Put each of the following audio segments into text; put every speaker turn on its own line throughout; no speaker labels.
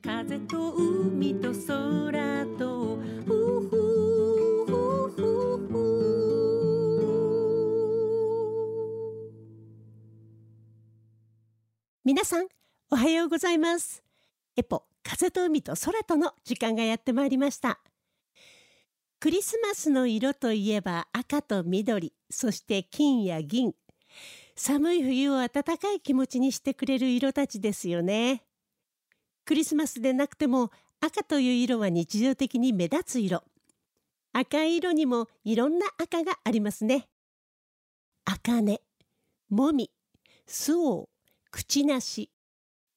風と海と空と皆さんおはようございます。エポ風と海と空との時間がやってまいりました。クリスマスの色といえば赤と緑そして金や銀。寒い冬を暖かい気持ちにしてくれる色たちですよね。クリスマスでなくても赤という色は日常的に目立つ色。赤い色にもいろんな赤がありますね。茜もみすお口なし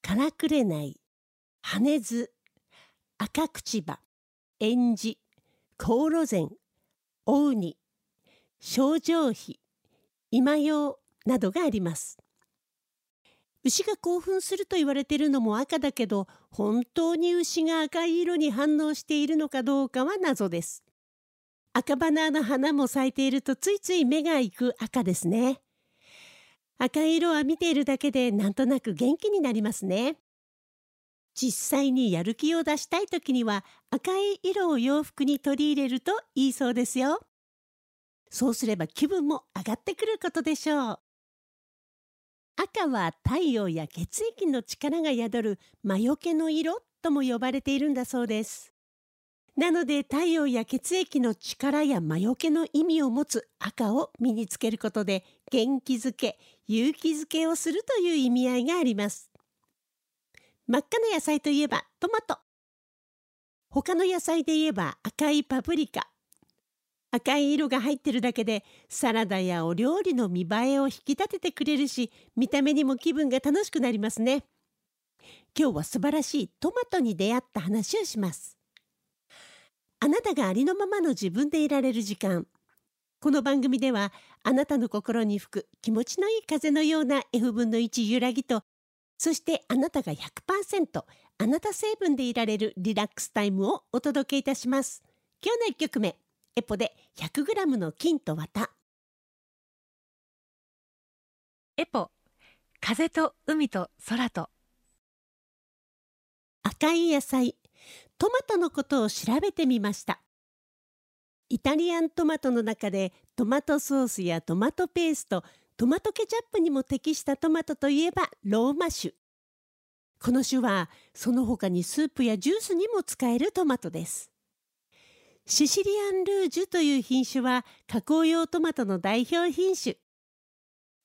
からくれない羽図赤口葉えんじ航路膳おうに症状費今用などがあります。牛が興奮すると言われているのも赤だけど本当に牛が赤い色に反応しているのかどうかは謎です。赤花の花も咲いているとついつい目が行く赤ですね。赤い色は見ているだけでなんとなく元気になりますね。実際にやる気を出したい時には赤い色を洋服に取り入れるといいそうですよ。そうすれば気分も上がってくることでしょう。赤は太陽や血液の力が宿る魔除けの色とも呼ばれているんだそうです。なので太陽や血液の力や魔除けの意味を持つ赤を身につけることで元気づけ、勇気づけをするという意味合いがあります。真っ赤な野菜といえばトマト。他の野菜で言えば赤いパプリカ、赤い色が入ってるだけでサラダやお料理の見栄えを引き立ててくれるし見た目にも気分が楽しくなりますね。今日は素晴らしいトマトに出会った話をします。あなたがありのままの自分でいられる時間。この番組ではあなたの心に吹く気持ちのいい風のような F 分の1揺らぎとそしてあなたが100%あなた成分でいられるリラックスタイムをお届けいたします。今日の1曲目。エポで 100g の金と綿
エポ風と海と空と。
赤い野菜トマトのことを調べてみました。イタリアントマトの中でトマトソースやトマトペーストトマトケチャップにも適したトマトといえばローマ種この種はその他にスープやジュースにも使えるトマトですシシリアンルージュという品種は加工用トマトの代表品種。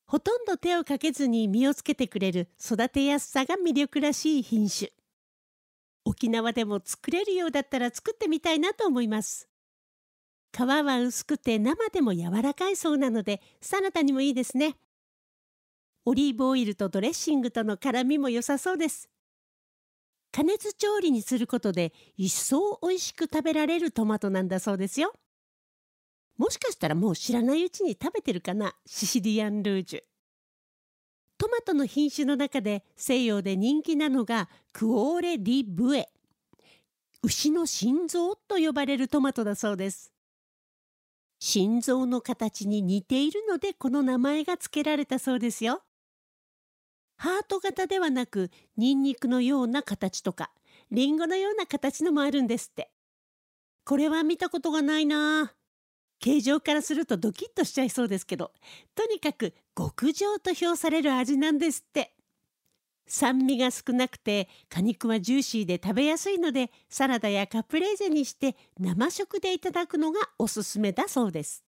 ほとんど手をかけずに実をつけてくれる育てやすさが魅力らしい品種。沖縄でも作れるようだったら作ってみたいなと思います。皮は薄くて生でも柔らかいそうなのでサラダにもいいですね。オリーブオイルとドレッシングとの辛みも良さそうです。加熱調理にすることで一層美味しく食べられるトマトなんだそうですよ。もしかしたらもう知らないうちに食べてるかな？シシリアンルージュ。トマトの品種の中で西洋で人気なのがクオーレ・ディ・ブエ。牛の心臓と呼ばれるトマトだそうです。心臓の形に似ているのでこの名前が付けられたそうですよ。ハート型ではなくニンニクのような形とかリンゴのような形のもあるんですって。これは見たことがないな。形状からするとドキッとしちゃいそうですけどとにかく極上と評される味なんですって。酸味が少なくて果肉はジューシーで食べやすいのでサラダやカプレーゼにして生食でいただくのがおすすめだそうです。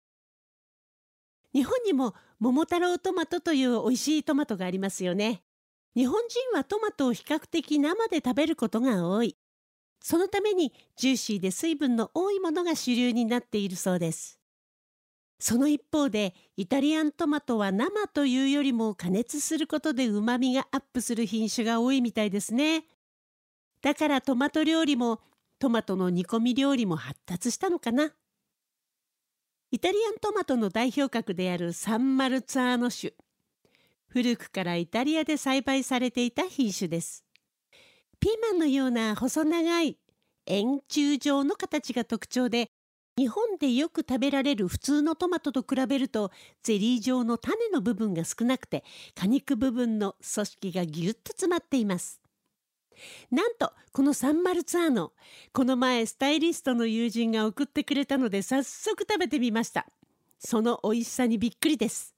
日本にも桃太郎トマトという美味しいトマトがありますよね。日本人はトマトを比較的生で食べることが多い。そのためにジューシーで水分の多いものが主流になっているそうです。その一方でイタリアントマトは生というよりも加熱することで旨味がアップする品種が多いみたいですね。だからトマト料理もトマトの煮込み料理も発達したのかな。イタリアントマトの代表格であるサンマルツァーノ種古くからイタリアで栽培されていた品種です。ピーマンのような細長い円柱状の形が特徴で日本でよく食べられる普通のトマトと比べるとゼリー状の種の部分が少なくて果肉部分の組織がぎゅっと詰まっています。なんとこのサンマルツァーノ。この前スタイリストの友人が送ってくれたので早速食べてみました。その美味しさにびっくりです。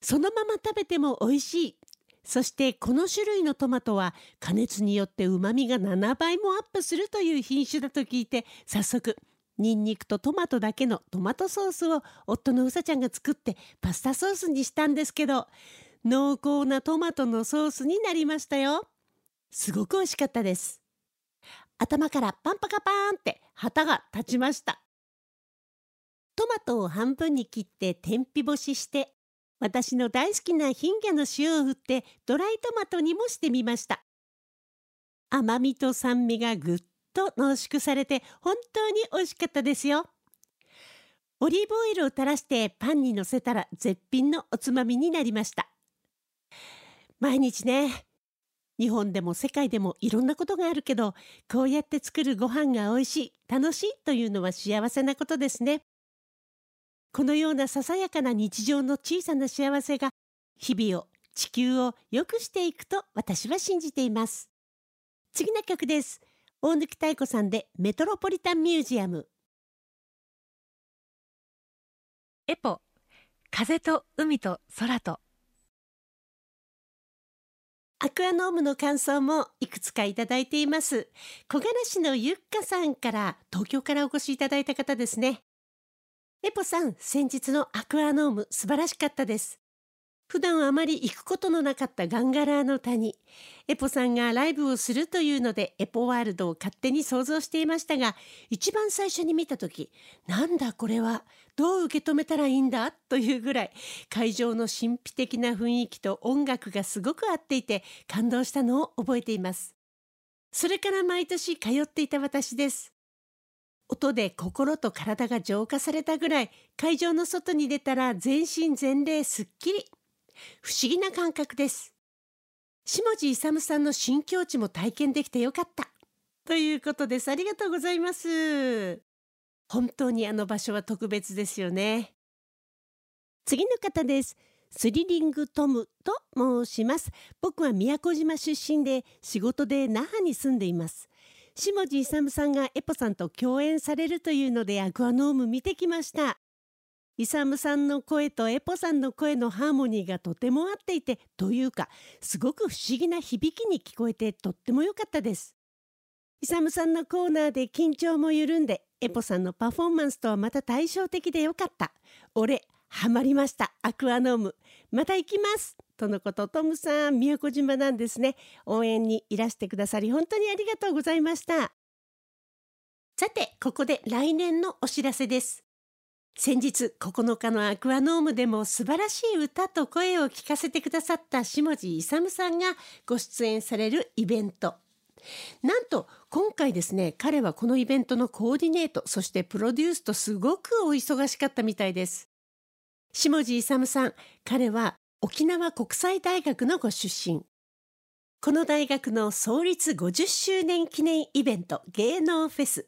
そのまま食べても美味しい。そしてこの種類のトマトは加熱によって旨味が7倍もアップするという品種だと聞いて早速ニンニクとトマトだけのトマトソースを夫のうさちゃんが作ってパスタソースにしたんですけど濃厚なトマトのソースになりましたよ。すごく美味しかったです。頭からパンパカパーンって旗が立ちました。トマトを半分に切って天日干しして私の大好きなヒンギャの塩を振ってドライトマトにもしてみました。甘みと酸味がぐっと濃縮されて本当に美味しかったですよ。オリーブオイルを垂らしてパンにのせたら絶品のおつまみになりました。毎日ね日本でも世界でもいろんなことがあるけどこうやって作るご飯が美味しい楽しいというのは幸せなことですね。このようなささやかな日常の小さな幸せが日々を地球を良くしていくと私は信じています。次の曲です。大貫妙子さんでメトロポリタンミュージアム。
エポ風と海と空と。
アクアノームの感想もいくつかいただいています小柄市のゆっかさんから東京からお越しいただいた方ですねエポさん、先日のアクアノーム素晴らしかったです。普段あまり行くことのなかったガンガラーの谷。エポさんがライブをするというので、エポワールドを勝手に想像していましたが、一番最初に見た時、なんだこれは、どう受け止めたらいいんだというぐらい、会場の神秘的な雰囲気と音楽がすごく合っていて、感動したのを覚えています。それから毎年通っていた私です。音で心と体が浄化されたぐらい会場の外に出たら全身全霊すっきり。不思議な感覚です。下地勇さんの新境地も体験できてよかった。ということです。ありがとうございます。本当にあの場所は特別ですよね。次の方です。スリリングトムと申します。僕は宮古島出身で仕事で那覇に住んでいます。下地勇さんがエポさんと共演されるというのでアクアノーム見てきました。勇さんの声とエポさんの声のハーモニーがとても合っていてというかすごく不思議な響きに聞こえてとっても良かったです。勇さんのコーナーで緊張も緩んでエポさんのパフォーマンスとはまた対照的でよかった。俺ハマりました。アクアノーム。また行きます。とのこと。トムさん宮古島なんですね。応援にいらしてくださり本当にありがとうございました。さてここで来年のお知らせです。先日9日のアクアノームでも素晴らしい歌と声を聞かせてくださった下地勇さんがご出演されるイベント。なんと今回ですね彼はこのイベントのコーディネートそしてプロデュースとすごくお忙しかったみたいです。下地勇さん彼は沖縄国際大学のご出身。この大学の創立50周年記念イベント芸能フェス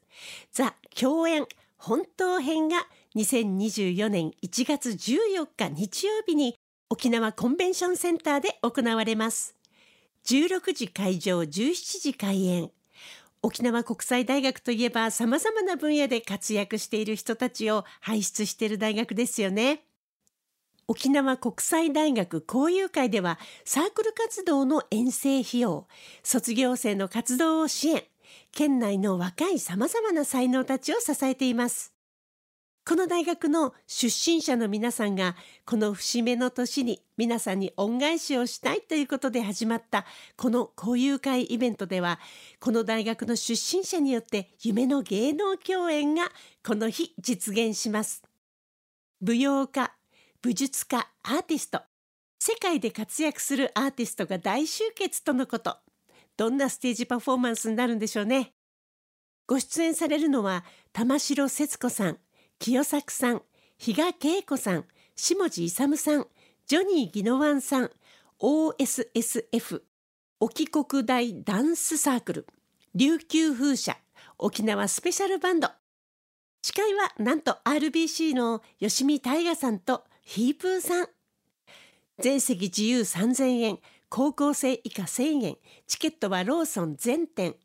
ザ共演本当編が2024年1月14日日曜日に沖縄コンベンションセンターで行われます。16時会場17時開演。沖縄国際大学といえば様々な分野で活躍している人たちを輩出している大学ですよね。沖縄国際大学交友会ではサークル活動の遠征費用、卒業生の活動を支援、県内の若い様々な才能たちを支えています。この大学の出身者の皆さんがこの節目の年に皆さんに恩返しをしたいということで始まったこの交友会イベントではこの大学の出身者によって夢の芸能共演がこの日実現します。舞踊家武術家アーティスト世界で活躍するアーティストが大集結とのことどんなステージパフォーマンスになるんでしょうねご出演されるのは玉城節子さん清作さん比嘉恵子さん下地勇さんジョニー・ギノワンさん OSSF 沖国大ダンスサークル琉球風車沖縄スペシャルバンド。司会はなんと RBC の吉見大河さんとヒープーさん。全席自由3000円高校生以下1000円チケットはローソン全店。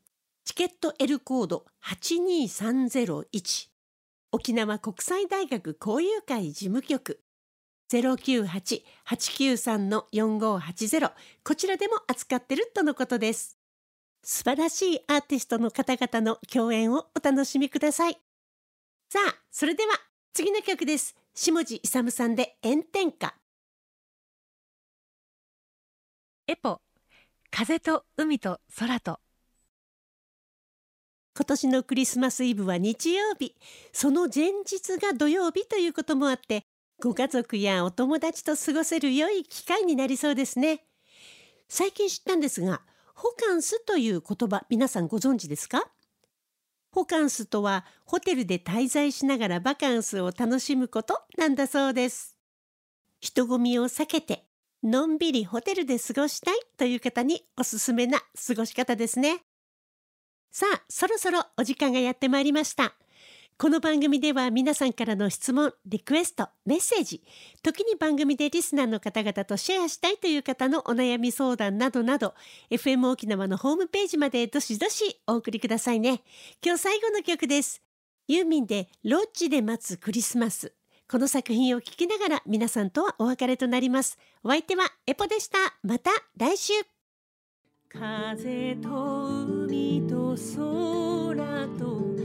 チケット L コード82301沖縄国際大学交友会事務局。098-893-4580こちらでも扱ってるとのことです。素晴らしいアーティストの方々の共演をお楽しみください。さあそれでは次の曲です。下地勇さんで炎天下。
エポ風と海と空と。
今年のクリスマスイブは日曜日。その前日が土曜日ということもあってご家族やお友達と過ごせる良い機会になりそうですね。最近知ったんですがホカンスという言葉皆さんご存知ですか？ホカンスとはホテルで滞在しながらバカンスを楽しむことなんだそうです。人混みを避けてのんびりホテルで過ごしたいという方におすすめな過ごし方ですね。さあそろそろお時間がやってまいりましたこの番組では皆さんからの質問、リクエスト、メッセージ、時に番組でリスナーの方々とシェアしたいという方のお悩み相談などなど、FM 沖縄のホームページまでどしどしお送りくださいね。今日最後の曲です。ユーミンでロッジで待つクリスマス。この作品を聴きながら皆さんとはお別れとなります。お相手はエポでした。また来週。風と海と空と